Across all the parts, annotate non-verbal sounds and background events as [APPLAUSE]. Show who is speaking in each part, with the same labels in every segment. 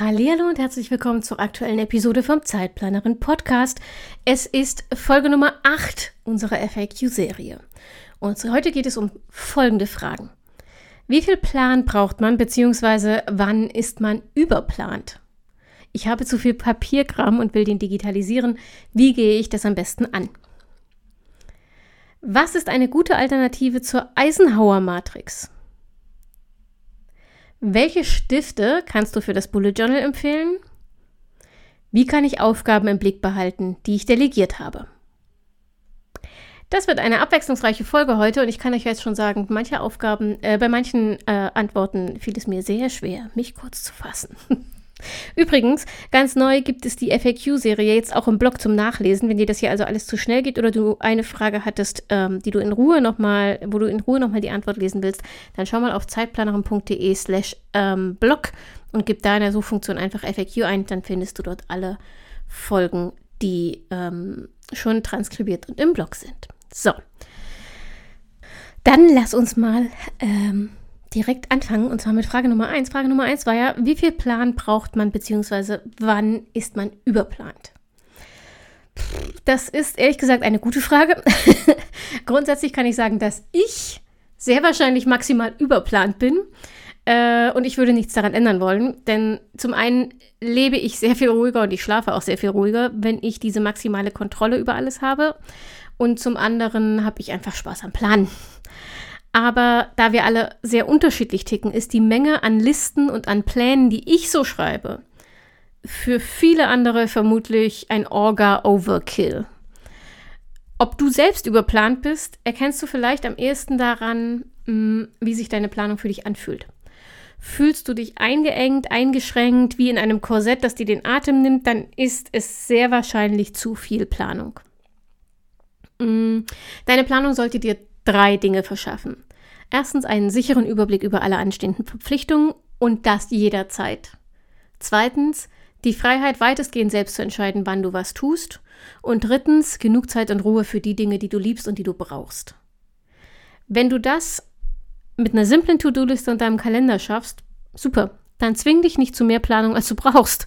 Speaker 1: Hallo und herzlich willkommen zur aktuellen Episode vom Zeitplanerin Podcast. Es ist Folge Nummer 8 unserer FAQ-Serie. Und heute geht es um folgende Fragen. Wie viel Plan braucht man, beziehungsweise wann ist man überplant? Ich habe zu viel Papierkram und will den digitalisieren. Wie gehe ich das am besten an? Was ist eine gute Alternative zur Eisenhower-Matrix? Welche Stifte kannst du für das Bullet Journal empfehlen? Wie kann ich Aufgaben im Blick behalten, die ich delegiert habe? Das wird eine abwechslungsreiche Folge heute und ich kann euch jetzt schon sagen, manche Aufgaben, äh, bei manchen äh, Antworten fiel es mir sehr schwer, mich kurz zu fassen. [LAUGHS] Übrigens, ganz neu gibt es die FAQ-Serie jetzt auch im Blog zum Nachlesen. Wenn dir das hier also alles zu schnell geht oder du eine Frage hattest, ähm, die du in Ruhe nochmal, wo du in Ruhe nochmal die Antwort lesen willst, dann schau mal auf zeitplanerin.de slash ähm, blog und gib da in der Suchfunktion einfach FAQ ein, dann findest du dort alle Folgen, die ähm, schon transkribiert und im Blog sind. So. Dann lass uns mal ähm, direkt anfangen und zwar mit Frage Nummer eins. Frage Nummer eins war ja, wie viel Plan braucht man beziehungsweise wann ist man überplant? Das ist ehrlich gesagt eine gute Frage. [LAUGHS] Grundsätzlich kann ich sagen, dass ich sehr wahrscheinlich maximal überplant bin äh, und ich würde nichts daran ändern wollen, denn zum einen lebe ich sehr viel ruhiger und ich schlafe auch sehr viel ruhiger, wenn ich diese maximale Kontrolle über alles habe und zum anderen habe ich einfach Spaß am Planen. Aber da wir alle sehr unterschiedlich ticken, ist die Menge an Listen und an Plänen, die ich so schreibe, für viele andere vermutlich ein Orga-Overkill. Ob du selbst überplant bist, erkennst du vielleicht am ehesten daran, hm, wie sich deine Planung für dich anfühlt. Fühlst du dich eingeengt, eingeschränkt, wie in einem Korsett, das dir den Atem nimmt, dann ist es sehr wahrscheinlich zu viel Planung. Hm, deine Planung sollte dir drei Dinge verschaffen. Erstens einen sicheren Überblick über alle anstehenden Verpflichtungen und das jederzeit. Zweitens die Freiheit, weitestgehend selbst zu entscheiden, wann du was tust. Und drittens genug Zeit und Ruhe für die Dinge, die du liebst und die du brauchst. Wenn du das mit einer simplen To-Do-Liste und deinem Kalender schaffst, super, dann zwing dich nicht zu mehr Planung, als du brauchst.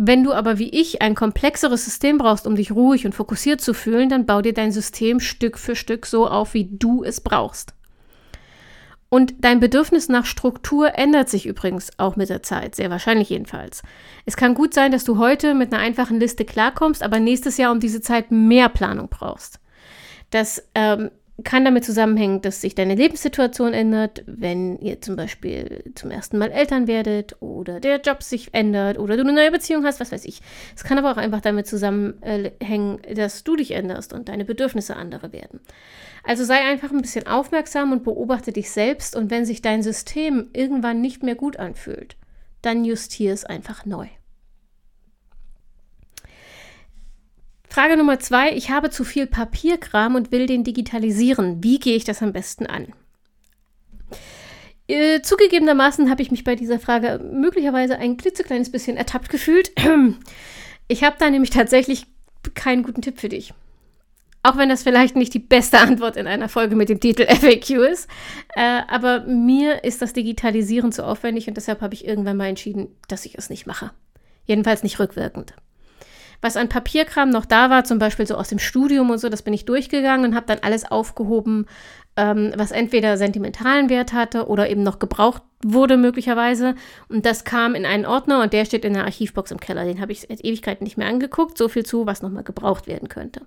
Speaker 1: Wenn du aber wie ich ein komplexeres System brauchst, um dich ruhig und fokussiert zu fühlen, dann bau dir dein System Stück für Stück so auf, wie du es brauchst. Und dein Bedürfnis nach Struktur ändert sich übrigens auch mit der Zeit, sehr wahrscheinlich jedenfalls. Es kann gut sein, dass du heute mit einer einfachen Liste klarkommst, aber nächstes Jahr um diese Zeit mehr Planung brauchst. Das ähm, kann damit zusammenhängen, dass sich deine Lebenssituation ändert, wenn ihr zum Beispiel zum ersten Mal Eltern werdet oder der Job sich ändert oder du eine neue Beziehung hast, was weiß ich. Es kann aber auch einfach damit zusammenhängen, dass du dich änderst und deine Bedürfnisse andere werden. Also sei einfach ein bisschen aufmerksam und beobachte dich selbst und wenn sich dein System irgendwann nicht mehr gut anfühlt, dann justiere es einfach neu. Frage Nummer zwei. Ich habe zu viel Papierkram und will den digitalisieren. Wie gehe ich das am besten an? Äh, zugegebenermaßen habe ich mich bei dieser Frage möglicherweise ein klitzekleines bisschen ertappt gefühlt. [CLEARS THROAT] Ich habe da nämlich tatsächlich keinen guten Tipp für dich. Auch wenn das vielleicht nicht die beste Antwort in einer Folge mit dem Titel [LAUGHS] FAQ ist. Äh, aber mir ist das Digitalisieren zu aufwendig und deshalb habe ich irgendwann mal entschieden, dass ich es nicht mache. Jedenfalls nicht rückwirkend was an Papierkram noch da war, zum Beispiel so aus dem Studium und so, das bin ich durchgegangen und habe dann alles aufgehoben, ähm, was entweder sentimentalen Wert hatte oder eben noch gebraucht wurde möglicherweise. Und das kam in einen Ordner und der steht in der Archivbox im Keller. Den habe ich seit Ewigkeiten nicht mehr angeguckt. So viel zu, was nochmal gebraucht werden könnte.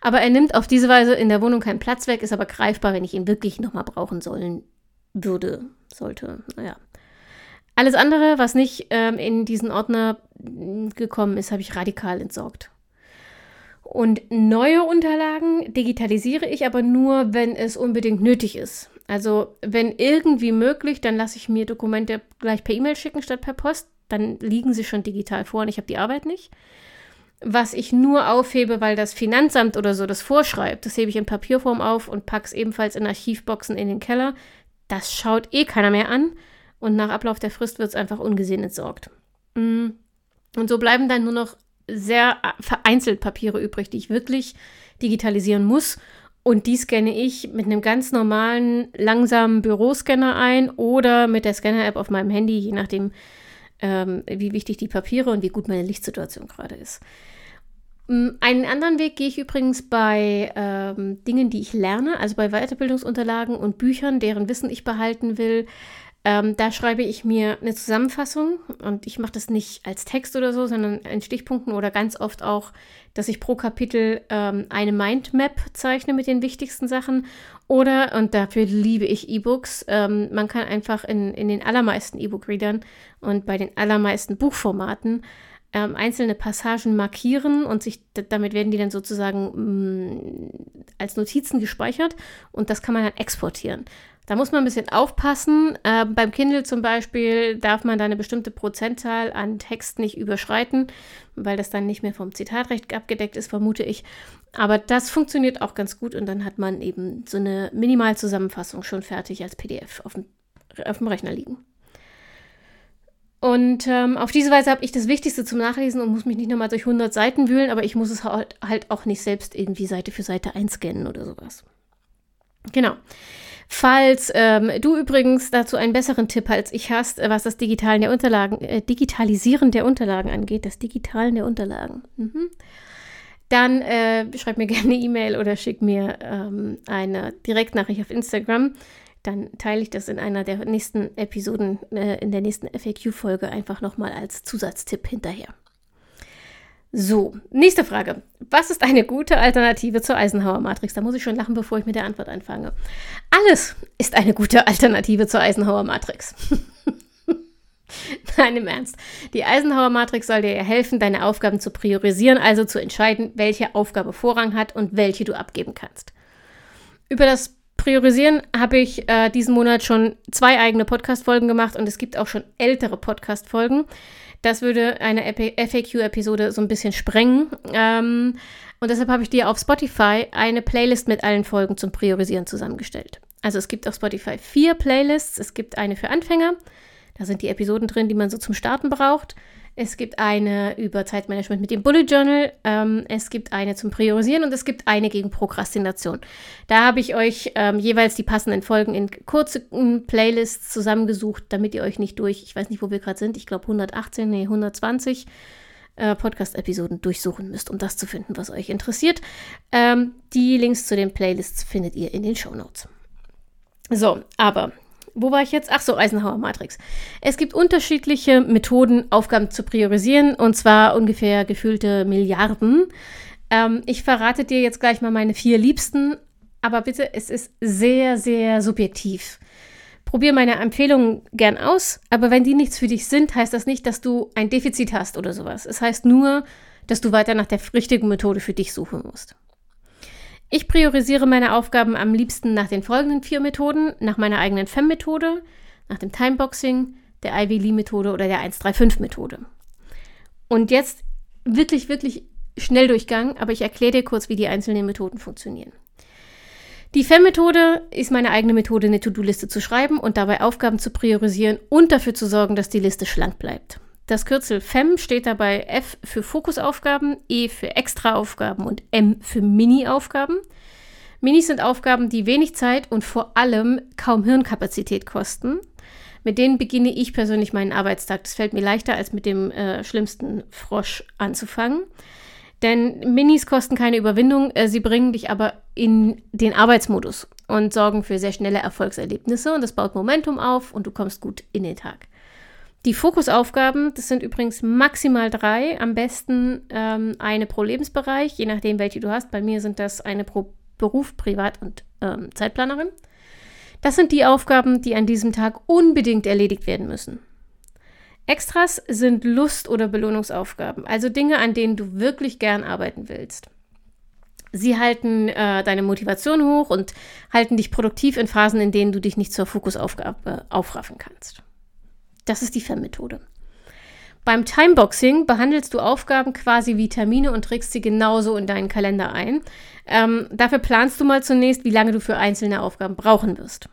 Speaker 1: Aber er nimmt auf diese Weise in der Wohnung keinen Platz weg, ist aber greifbar, wenn ich ihn wirklich nochmal brauchen sollen würde, sollte. Naja. Alles andere, was nicht ähm, in diesen Ordner gekommen ist, habe ich radikal entsorgt. Und neue Unterlagen digitalisiere ich aber nur, wenn es unbedingt nötig ist. Also wenn irgendwie möglich, dann lasse ich mir Dokumente gleich per E-Mail schicken statt per Post. Dann liegen sie schon digital vor und ich habe die Arbeit nicht. Was ich nur aufhebe, weil das Finanzamt oder so das vorschreibt, das hebe ich in Papierform auf und packe es ebenfalls in Archivboxen in den Keller. Das schaut eh keiner mehr an und nach Ablauf der Frist wird es einfach ungesehen entsorgt. Mm. Und so bleiben dann nur noch sehr vereinzelt Papiere übrig, die ich wirklich digitalisieren muss. Und die scanne ich mit einem ganz normalen, langsamen Büroscanner ein oder mit der Scanner-App auf meinem Handy, je nachdem, ähm, wie wichtig die Papiere und wie gut meine Lichtsituation gerade ist. Mm, einen anderen Weg gehe ich übrigens bei ähm, Dingen, die ich lerne, also bei Weiterbildungsunterlagen und Büchern, deren Wissen ich behalten will. Ähm, da schreibe ich mir eine Zusammenfassung und ich mache das nicht als Text oder so, sondern in Stichpunkten oder ganz oft auch, dass ich pro Kapitel ähm, eine Mindmap zeichne mit den wichtigsten Sachen. Oder, und dafür liebe ich E-Books, ähm, man kann einfach in, in den allermeisten E-Book-Readern und bei den allermeisten Buchformaten ähm, einzelne Passagen markieren und sich damit werden die dann sozusagen mh, mm, als Notizen gespeichert und das kann man dann exportieren. Da muss man ein bisschen aufpassen. Äh, beim Kindle zum Beispiel darf man da eine bestimmte Prozentzahl an Text nicht überschreiten, weil das dann nicht mehr vom Zitatrecht abgedeckt ist, vermute ich. Aber das funktioniert auch ganz gut und dann hat man eben so eine Minimalzusammenfassung schon fertig als PDF auf dem, auf dem Rechner liegen. Und ähm, auf diese Weise habe ich das Wichtigste zum Nachlesen und muss mich nicht nochmal durch 100 Seiten wühlen, aber ich muss es halt, halt auch nicht selbst irgendwie Seite für Seite einscannen oder sowas. Genau. Falls ähm, du übrigens dazu einen besseren Tipp als ich hast, was das Digitalen der Unterlagen, äh, Digitalisieren der Unterlagen angeht, das Digitalen der Unterlagen, mhm. dann äh, schreib mir [LAUGHS] gerne eine E-Mail oder schick mir ähm, eine Direktnachricht auf Instagram. Dann teile ich das in einer der nächsten Episoden, äh, in der nächsten FAQ-Folge einfach nochmal als Zusatztipp hinterher. So, nächste Frage. Was ist eine gute Alternative zur Eisenhower-Matrix? Da muss ich schon lachen, bevor ich mit der Antwort anfange. Alles ist eine gute Alternative zur Eisenhower-Matrix. [LAUGHS] Nein, im Ernst. Die Eisenhower-Matrix soll dir helfen, deine Aufgaben zu priorisieren, also zu entscheiden, welche Aufgabe Vorrang hat und welche du abgeben kannst. Über das Priorisieren habe ich äh, diesen Monat schon zwei eigene Podcast-Folgen gemacht und es gibt auch schon ältere Podcast-Folgen. Das würde eine FAQ-Episode so ein bisschen sprengen. Ähm, und deshalb habe ich dir auf Spotify eine Playlist mit allen Folgen zum Priorisieren zusammengestellt. Also es gibt auf Spotify vier Playlists. Es gibt eine für Anfänger. Da sind die Episoden drin, die man so zum Starten braucht. Es gibt eine über Zeitmanagement mit dem Bullet Journal. Ähm, es gibt eine zum Priorisieren und es gibt eine gegen Prokrastination. Da habe ich euch ähm, jeweils die passenden Folgen in kurzen Playlists zusammengesucht, damit ihr euch nicht durch, ich weiß nicht, wo wir gerade sind, ich glaube 118, nee, 120 äh, Podcast-Episoden durchsuchen müsst, um das zu finden, was euch interessiert. Ähm, die Links zu den Playlists findet ihr in den Show Notes. So, aber wo war ich jetzt? Ach so, Eisenhower Matrix. Es gibt unterschiedliche Methoden, Aufgaben zu priorisieren, und zwar ungefähr gefühlte Milliarden. Ähm, ich verrate dir jetzt gleich mal meine vier Liebsten, aber bitte, es ist sehr, sehr subjektiv. Probier meine Empfehlungen gern aus, aber wenn die nichts für dich sind, heißt das nicht, dass du ein Defizit hast oder sowas. Es heißt nur, dass du weiter nach der richtigen Methode für dich suchen musst. Ich priorisiere meine Aufgaben am liebsten nach den folgenden vier Methoden: nach meiner eigenen FEM-Methode, nach dem Timeboxing, der Ivy Lee-Methode oder der 135-Methode. Und jetzt wirklich, wirklich schnell Durchgang, aber ich erkläre dir kurz, wie die einzelnen Methoden funktionieren. Die FEM-Methode ist meine eigene Methode, eine To-Do-Liste zu schreiben und dabei Aufgaben zu priorisieren und dafür zu sorgen, dass die Liste schlank bleibt. Das Kürzel FEM steht dabei F für Fokusaufgaben, E für Extraaufgaben und M für Mini-Aufgaben. Minis sind Aufgaben, die wenig Zeit und vor allem kaum Hirnkapazität kosten. Mit denen beginne ich persönlich meinen Arbeitstag. Das fällt mir leichter, als mit dem äh, schlimmsten Frosch anzufangen. Denn Minis kosten keine Überwindung, äh, sie bringen dich aber in den Arbeitsmodus und sorgen für sehr schnelle Erfolgserlebnisse und das baut Momentum auf und du kommst gut in den Tag. Die Fokusaufgaben, das sind übrigens maximal drei, am besten ähm, eine pro Lebensbereich, je nachdem, welche du hast. Bei mir sind das eine pro Beruf, Privat und ähm, Zeitplanerin. Das sind die Aufgaben, die an diesem Tag unbedingt erledigt werden müssen. Extras sind Lust- oder Belohnungsaufgaben, also Dinge, an denen du wirklich gern arbeiten willst. Sie halten äh, deine Motivation hoch und halten dich produktiv in Phasen, in denen du dich nicht zur Fokusaufgabe aufraffen kannst. Das ist die FEM-Methode. Beim Timeboxing behandelst du Aufgaben quasi wie Termine und trägst sie genauso in deinen Kalender ein. Ähm, dafür planst du mal zunächst, wie lange du für einzelne Aufgaben brauchen wirst.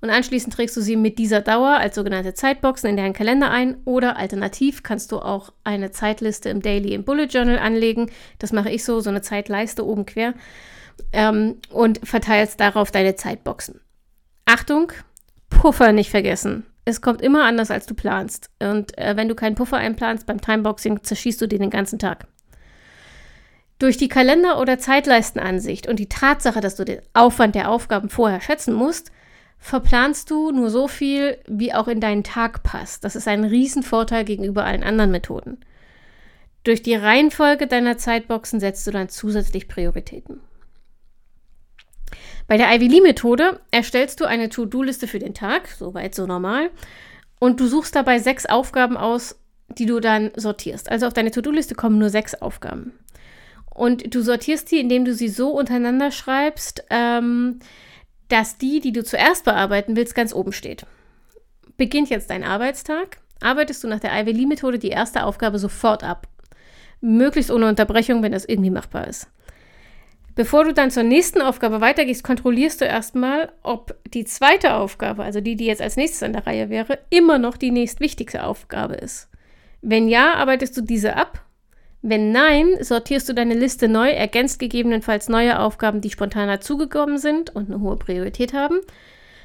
Speaker 1: Und anschließend trägst du sie mit dieser Dauer als sogenannte Zeitboxen in deinen Kalender ein oder alternativ kannst du auch eine Zeitliste im Daily im Bullet Journal anlegen. Das mache ich so, so eine Zeitleiste oben quer ähm, und verteilst darauf deine Zeitboxen. Achtung, Puffer nicht vergessen. Es kommt immer anders, als du planst. Und äh, wenn du keinen Puffer einplanst beim Timeboxing, zerschießt du den den ganzen Tag. Durch die Kalender- oder Zeitleistenansicht und die Tatsache, dass du den Aufwand der Aufgaben vorher schätzen musst, verplanst du nur so viel, wie auch in deinen Tag passt. Das ist ein Riesenvorteil gegenüber allen anderen Methoden. Durch die Reihenfolge deiner Zeitboxen setzt du dann zusätzlich Prioritäten. Bei der Ivy Lee-Methode erstellst du eine To-Do-Liste für den Tag, soweit so normal, und du suchst dabei sechs Aufgaben aus, die du dann sortierst. Also auf deine To-Do-Liste kommen nur sechs Aufgaben. Und du sortierst die, indem du sie so untereinander schreibst, ähm, dass die, die du zuerst bearbeiten willst, ganz oben steht. Beginnt jetzt dein Arbeitstag, arbeitest du nach der Ivy Lee-Methode die erste Aufgabe sofort ab. Möglichst ohne Unterbrechung, wenn das irgendwie machbar ist. Bevor du dann zur nächsten Aufgabe weitergehst, kontrollierst du erstmal, ob die zweite Aufgabe, also die, die jetzt als nächstes an der Reihe wäre, immer noch die nächstwichtigste Aufgabe ist. Wenn ja, arbeitest du diese ab. Wenn nein, sortierst du deine Liste neu, ergänzt gegebenenfalls neue Aufgaben, die spontaner zugekommen sind und eine hohe Priorität haben.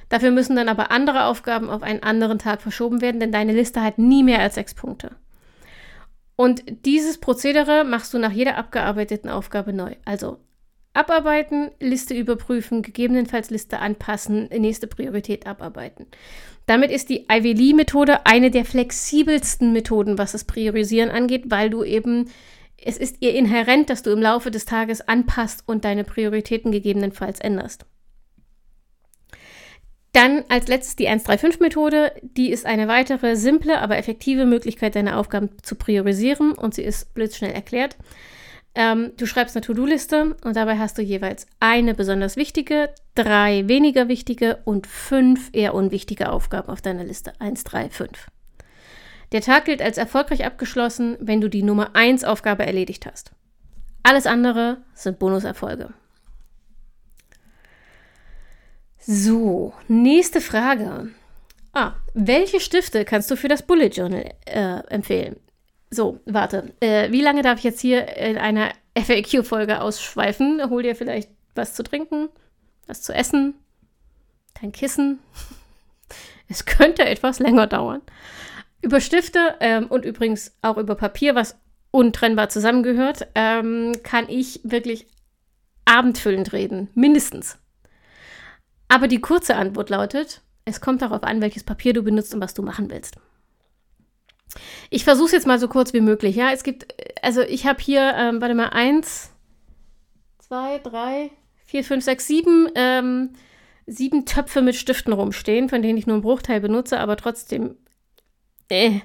Speaker 1: Dafür müssen dann aber andere Aufgaben auf einen anderen Tag verschoben werden, denn deine Liste hat nie mehr als sechs Punkte. Und dieses Prozedere machst du nach jeder abgearbeiteten Aufgabe neu. Also Abarbeiten, Liste überprüfen, gegebenenfalls Liste anpassen, nächste Priorität abarbeiten. Damit ist die Ivy Lee-Methode eine der flexibelsten Methoden, was das Priorisieren angeht, weil du eben, es ist ihr inhärent, dass du im Laufe des Tages anpasst und deine Prioritäten gegebenenfalls änderst. Dann als letztes die 135-Methode. Die ist eine weitere simple, aber effektive Möglichkeit, deine Aufgaben zu priorisieren und sie ist blitzschnell erklärt. Ähm, du schreibst eine To-Do-Liste und dabei hast du jeweils eine besonders wichtige, drei weniger wichtige und fünf eher unwichtige Aufgaben auf deiner Liste. Eins, drei, fünf. Der Tag gilt als erfolgreich abgeschlossen, wenn du die Nummer 1 Aufgabe erledigt hast. Alles andere sind Bonuserfolge. So, nächste Frage. Ah, welche Stifte kannst du für das Bullet Journal äh, empfehlen? So, warte. Äh, wie lange darf ich jetzt hier in einer FAQ-Folge ausschweifen? Hol dir vielleicht was zu trinken, was zu essen, dein Kissen. [LAUGHS] Es könnte etwas länger dauern. Über Stifte ähm, und übrigens auch über Papier, was untrennbar zusammengehört, ähm, kann ich wirklich abendfüllend reden. Mindestens. Aber die kurze Antwort lautet, es kommt darauf an, welches Papier du benutzt und was du machen willst. Ich versuche es jetzt mal so kurz wie möglich. Ja, es gibt, also ich habe hier, ähm, warte mal, eins, zwei, drei, vier, fünf, sechs, sieben, ähm, sieben Töpfe mit Stiften rumstehen, von denen ich nur einen Bruchteil benutze, aber trotzdem, äh,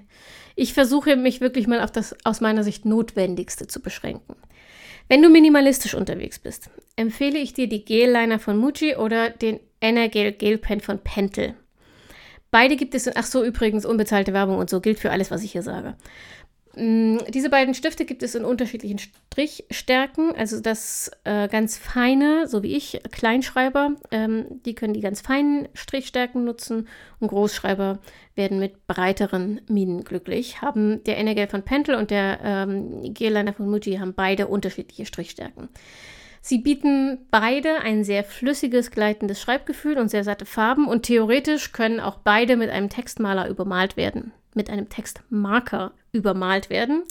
Speaker 1: ich versuche mich wirklich mal auf das aus meiner Sicht Notwendigste zu beschränken. Wenn du minimalistisch unterwegs bist, empfehle ich dir die Gel-Liner von Muji oder den Energel Gel Pen von Pentel. Beide gibt es, ach so, übrigens, unbezahlte Werbung und so gilt für alles, was ich hier sage. Mm, diese beiden Stifte gibt es in unterschiedlichen Strichstärken, also das äh, ganz feine, so wie ich, Kleinschreiber, ähm, die können die ganz feinen Strichstärken nutzen und Großschreiber werden mit breiteren Minen glücklich. Haben der Energel von Pentel und der ähm, Gel-Liner von Muji haben beide unterschiedliche Strichstärken. Sie bieten beide ein sehr flüssiges, gleitendes Schreibgefühl und sehr satte Farben und theoretisch können auch beide mit einem Textmaler übermalt werden, mit einem Textmarker übermalt werden,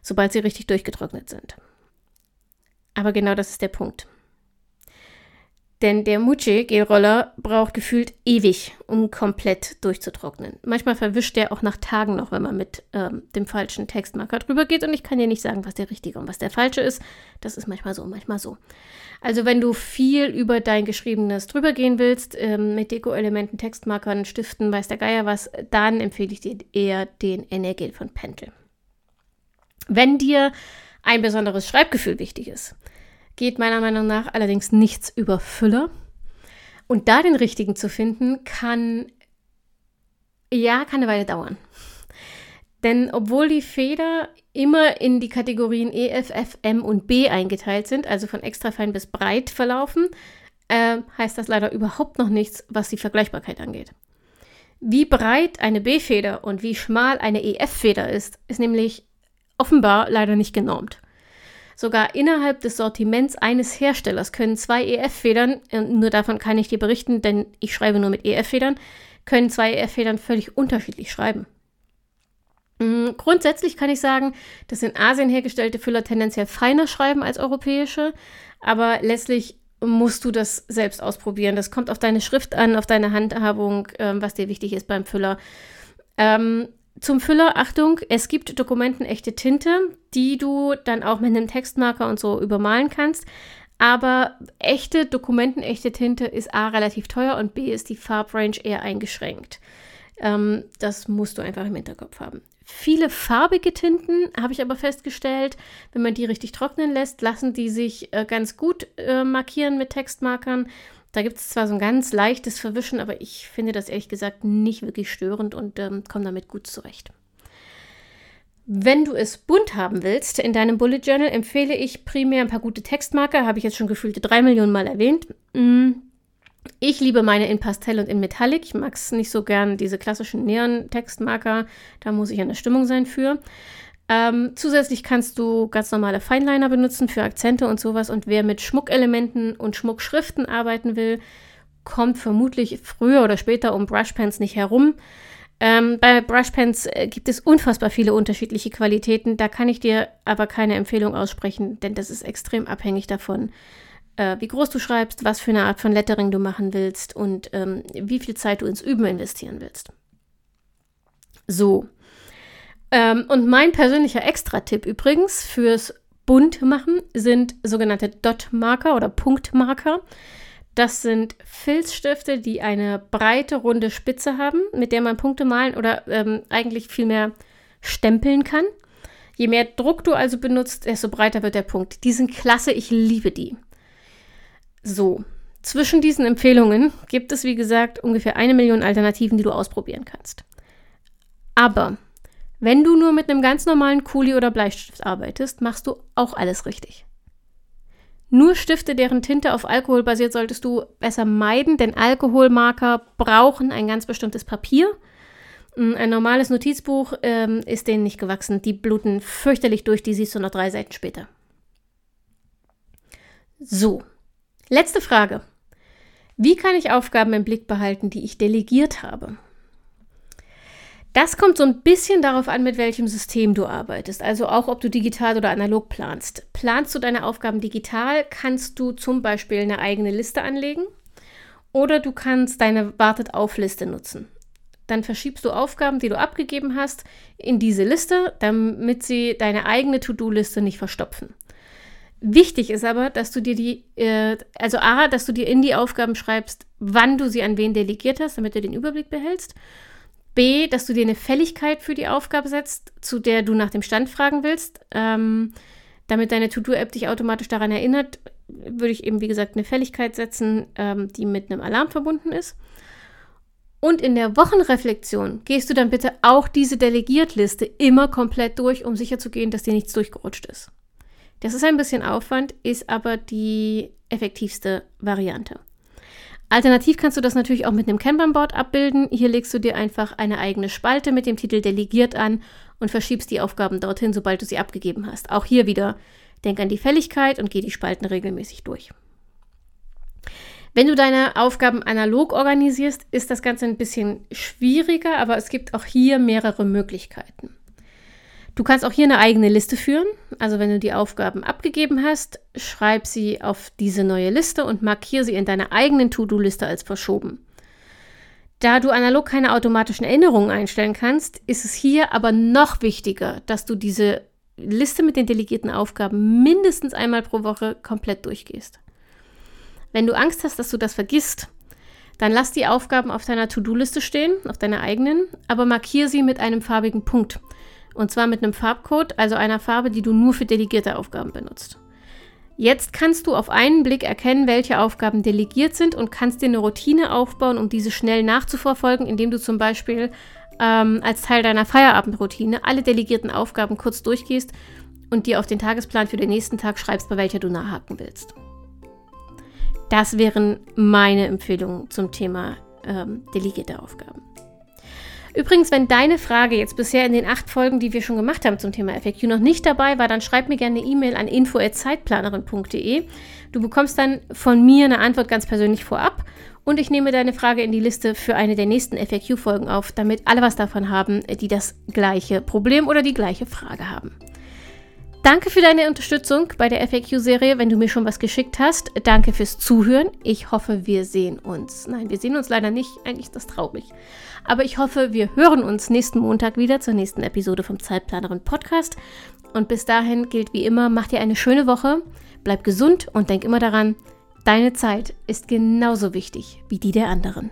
Speaker 1: sobald sie richtig durchgetrocknet sind. Aber genau das ist der Punkt. Denn der Muche-Gelroller braucht gefühlt ewig, um komplett durchzutrocknen. Manchmal verwischt der auch nach Tagen noch, wenn man mit ähm, dem falschen Textmarker drüber geht. Und ich kann dir nicht sagen, was der richtige und was der falsche ist. Das ist manchmal so manchmal so. Also wenn du viel über dein Geschriebenes drüber gehen willst, ähm, mit Deko-Elementen, Textmarkern, Stiften, weiß der Geier was, dann empfehle ich dir eher den Energil von Pentel. Wenn dir ein besonderes Schreibgefühl wichtig ist, geht meiner Meinung nach allerdings nichts über Füller. Und da den richtigen zu finden, kann, ja, kann eine Weile dauern. Denn obwohl die Feder immer in die Kategorien E, F, F, M und B eingeteilt sind, also von extra fein bis breit verlaufen, äh, heißt das leider überhaupt noch nichts, was die Vergleichbarkeit angeht. Wie breit eine B-Feder und wie schmal eine EF-Feder ist, ist nämlich offenbar leider nicht genormt. Sogar innerhalb des Sortiments eines Herstellers können zwei EF-Federn, äh, nur davon kann ich dir berichten, denn ich schreibe nur mit EF-Federn, können zwei EF-Federn völlig unterschiedlich schreiben. Mm, grundsätzlich kann ich sagen, dass in Asien hergestellte Füller tendenziell feiner schreiben als europäische, aber letztlich musst du das selbst ausprobieren. Das kommt auf deine Schrift an, auf deine Handhabung, ähm, was dir wichtig ist beim Füller. Ähm, zum Füller, Achtung, es gibt dokumentenechte Tinte, die du dann auch mit einem Textmarker und so übermalen kannst. Aber echte, dokumentenechte Tinte ist A relativ teuer und B ist die Farbrange eher eingeschränkt. Ähm, das musst du einfach im Hinterkopf haben. Viele farbige Tinten habe ich aber festgestellt, wenn man die richtig trocknen lässt, lassen die sich äh, ganz gut äh, markieren mit Textmarkern. Da gibt es zwar so ein ganz leichtes Verwischen, aber ich finde das ehrlich gesagt nicht wirklich störend und ähm, komme damit gut zurecht. Wenn du es bunt haben willst, in deinem Bullet Journal empfehle ich primär ein paar gute Textmarker, habe ich jetzt schon gefühlte drei Millionen Mal erwähnt. Mm. Ich liebe meine in Pastell und in Metallic. Ich mag es nicht so gern, diese klassischen Neon-Textmarker. Da muss ich an der Stimmung sein für. Ähm, zusätzlich kannst du ganz normale Feinliner benutzen für Akzente und sowas. Und wer mit Schmuckelementen und Schmuckschriften arbeiten will, kommt vermutlich früher oder später um Brushpens nicht herum. Ähm, bei Brushpens äh, gibt es unfassbar viele unterschiedliche Qualitäten. Da kann ich dir aber keine Empfehlung aussprechen, denn das ist extrem abhängig davon, äh, wie groß du schreibst, was für eine Art von Lettering du machen willst und ähm, wie viel Zeit du ins Üben investieren willst. So. Ähm, und mein persönlicher Extra-Tipp übrigens fürs Buntmachen sind sogenannte Dot-Marker oder Punktmarker. Das sind Filzstifte, die eine breite, runde Spitze haben, mit der man Punkte malen oder ähm, eigentlich viel mehr stempeln kann. Je mehr Druck du also benutzt, desto breiter wird der Punkt. Die sind klasse, ich liebe die. So, zwischen diesen Empfehlungen gibt es, wie gesagt, ungefähr eine Million Alternativen, die du ausprobieren kannst. Aber wenn du nur mit einem ganz normalen Kuli oder Bleistift arbeitest, machst du auch alles richtig. Nur Stifte, deren Tinte auf Alkohol basiert, solltest du besser meiden, denn Alkoholmarker brauchen ein ganz bestimmtes Papier. Ein normales Notizbuch ähm, ist denen nicht gewachsen. Die bluten fürchterlich durch, die siehst du noch drei Seiten später. So, Letzte Frage. Wie kann ich Aufgaben im Blick behalten, die ich delegiert habe? Das kommt so ein bisschen darauf an, mit welchem System du arbeitest, also auch ob du digital oder analog planst. Planst du deine Aufgaben digital, kannst du zum Beispiel eine eigene Liste anlegen oder du kannst deine Wartet-auf-Liste nutzen. Dann verschiebst du Aufgaben, die du abgegeben hast, in diese Liste, damit sie deine eigene To-Do-Liste nicht verstopfen. Wichtig ist aber, dass du dir die, äh, also A, dass du dir in die Aufgaben schreibst, wann du sie an wen delegiert hast, damit du den Überblick behältst. B, dass du dir eine Fälligkeit für die Aufgabe setzt, zu der du nach dem Stand fragen willst. Ähm, damit deine To-Do-App dich automatisch daran erinnert, würde ich eben, wie gesagt, eine Fälligkeit setzen, ähm, die mit einem Alarm verbunden ist. Und in der Wochenreflexion gehst du dann bitte auch diese Delegiertliste immer komplett durch, um sicherzugehen, dass dir nichts durchgerutscht ist. Das ist ein bisschen Aufwand, ist aber die effektivste Variante. Alternativ kannst du das natürlich auch mit einem Kanban-Board abbilden. Hier legst du dir einfach eine eigene Spalte mit dem Titel Delegiert an und verschiebst die Aufgaben dorthin, sobald du sie abgegeben hast. Auch hier wieder denk an die Fälligkeit und geh die Spalten regelmäßig durch. Wenn du deine Aufgaben analog organisierst, ist das Ganze ein bisschen schwieriger, aber es gibt auch hier mehrere Möglichkeiten. Du kannst auch hier eine eigene Liste führen. Also wenn du die Aufgaben abgegeben hast, schreib sie auf diese neue Liste und markiere sie in deiner eigenen To-Do-Liste als verschoben. Da du analog keine automatischen Erinnerungen einstellen kannst, ist es hier aber noch wichtiger, dass du diese Liste mit den delegierten Aufgaben mindestens einmal pro Woche komplett durchgehst. Wenn du Angst hast, dass du das vergisst, dann lass die Aufgaben auf deiner To-Do-Liste stehen, auf deiner eigenen, aber markiere sie mit einem farbigen Punkt. Und zwar mit einem Farbcode, also einer Farbe, die du nur für delegierte Aufgaben benutzt. Jetzt kannst du auf einen Blick erkennen, welche Aufgaben delegiert sind und kannst dir eine Routine aufbauen, um diese schnell nachzuverfolgen, indem du zum Beispiel ähm, als Teil deiner Feierabendroutine alle delegierten Aufgaben kurz durchgehst und dir auf den Tagesplan für den nächsten Tag schreibst, bei welcher du nachhaken willst. Das wären meine Empfehlungen zum Thema ähm, delegierte Aufgaben. Übrigens, wenn deine Frage jetzt bisher in den acht Folgen, die wir schon gemacht haben zum Thema FAQ, noch nicht dabei war, dann schreib mir gerne eine E-Mail an info.zeitplanerin.de. Du bekommst dann von mir eine Antwort ganz persönlich vorab und ich nehme deine Frage in die Liste für eine der nächsten FAQ-Folgen auf, damit alle was davon haben, die das gleiche Problem oder die gleiche Frage haben. Danke für deine Unterstützung bei der FAQ-Serie, wenn du mir schon was geschickt hast. Danke fürs Zuhören. Ich hoffe, wir sehen uns. Nein, wir sehen uns leider nicht. Eigentlich ist das traurig. Aber ich hoffe, wir hören uns nächsten Montag wieder zur nächsten Episode vom Zeitplanerin Podcast. Und bis dahin gilt wie immer, mach dir eine schöne Woche, bleib gesund und denk immer daran, deine Zeit ist genauso wichtig wie die der anderen.